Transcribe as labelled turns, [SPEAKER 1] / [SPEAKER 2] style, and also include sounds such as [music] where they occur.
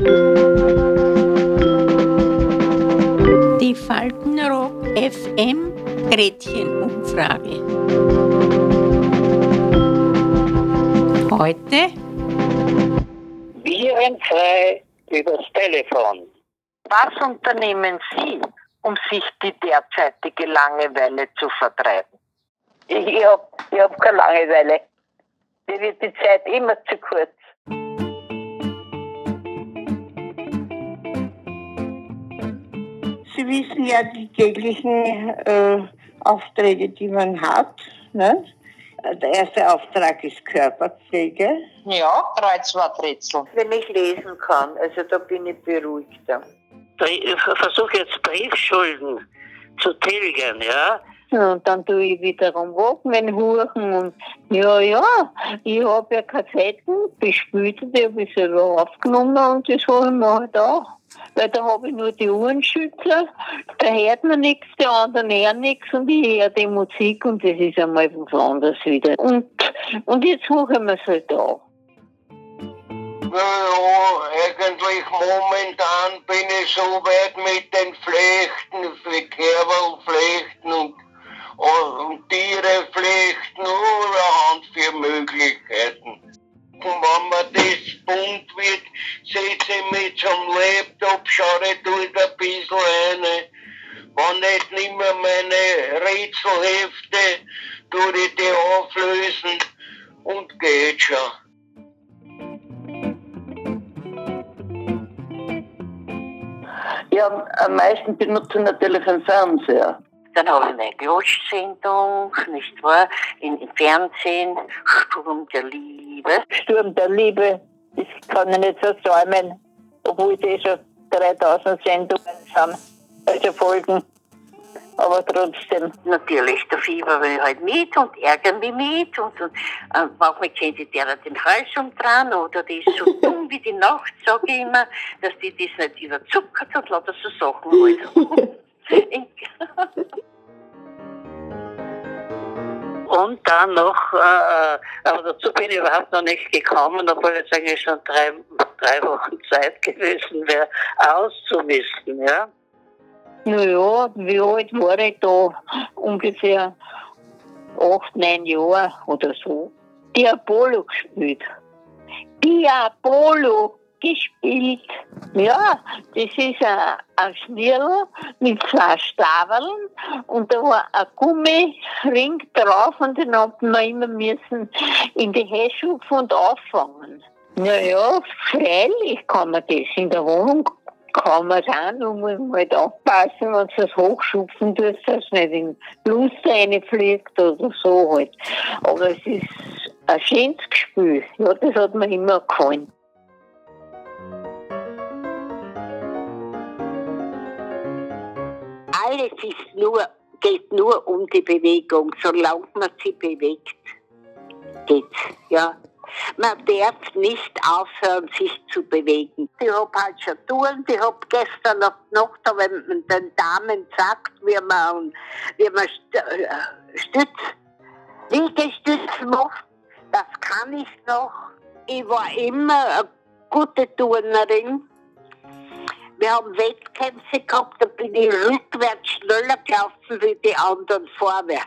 [SPEAKER 1] Die Faltenrock FM Gretchenumfrage. Heute
[SPEAKER 2] Virenfrei übers Telefon.
[SPEAKER 3] Was unternehmen Sie, um sich die derzeitige Langeweile zu vertreiben?
[SPEAKER 4] Ich, ich habe ich hab keine Langeweile. Mir wird die Zeit immer zu kurz.
[SPEAKER 5] Sie wissen ja die täglichen äh, Aufträge, die man hat. Ne? Der erste Auftrag ist Körperpflege.
[SPEAKER 3] Ja, Kreuzworträtsel.
[SPEAKER 4] Wenn ich lesen kann, also da bin ich beruhigter.
[SPEAKER 2] Ich versuche jetzt Briefschulden zu tilgen, ja.
[SPEAKER 5] Ja, Und dann tue ich wiederum Walkman huchen und ja, ja, ich habe ja Kassetten, bespült die habe ich selber aufgenommen und das habe ich mir halt auch. Weil da habe ich nur die Ohrenschützer, da hört man nichts, die anderen hören nichts und ich höre die Musik und das ist einmal was anderes wieder. Und, und jetzt suche ich mir es halt auch.
[SPEAKER 6] Ja, eigentlich momentan bin ich so weit mit den Flechten, Wenn nicht nimmer meine Rätselhefte, tue ich die auflösen und geht schon.
[SPEAKER 4] Ja, am meisten benutzen natürlich den Fernseher.
[SPEAKER 3] Dann habe ich meine Glosch-Sendung, nicht wahr? In, Im Fernsehen, Sturm der Liebe.
[SPEAKER 5] Sturm der Liebe, das kann ich nicht so säumen, obwohl die schon 3000 Sendungen sind, also Folgen. Aber trotzdem.
[SPEAKER 3] Natürlich, der Fieber will halt mit und ärgern mich mit und, und äh, manchmal kennt sich der den Hals umdrehen oder die ist so [laughs] dumm wie die Nacht, sage ich immer, dass die das nicht überzuckert und lauter so Sachen halt. [laughs]
[SPEAKER 2] Und dann noch, äh, aber dazu bin ich überhaupt noch nicht gekommen, obwohl jetzt eigentlich schon drei, drei Wochen Zeit gewesen wäre, auszumisten, ja.
[SPEAKER 5] Naja, wie alt war ich da? Ungefähr acht, neun Jahre oder so. Diabolo gespielt. Diabolo gespielt. Ja, das ist ein, ein Schnirl mit zwei Staveln und da war ein Gummiring drauf und den hat man immer müssen in die Hände und auffangen. Naja, freilich kann man das in der Wohnung kann man es auch, nur muss halt aufpassen, wenn du es hochschupfen tust, dass es nicht in die Lust reinfliegt oder so halt. Aber es ist ein schönes Gefühl. Ja, das hat mir immer gefallen.
[SPEAKER 3] Alles ist nur, geht nur um die Bewegung, solange man sie bewegt. Geht's, ja. Man darf nicht aufhören, sich zu bewegen. Ich hab halt schon Touren, ich hab gestern auf die Nacht, wenn man den Damen sagt, wie man, wie man äh, Stütz, Liegestütz macht, das kann ich noch. Ich war immer eine gute Turnerin. Wir haben Wettkämpfe gehabt, da bin ich rückwärts schneller gelaufen wie die anderen vorwärts.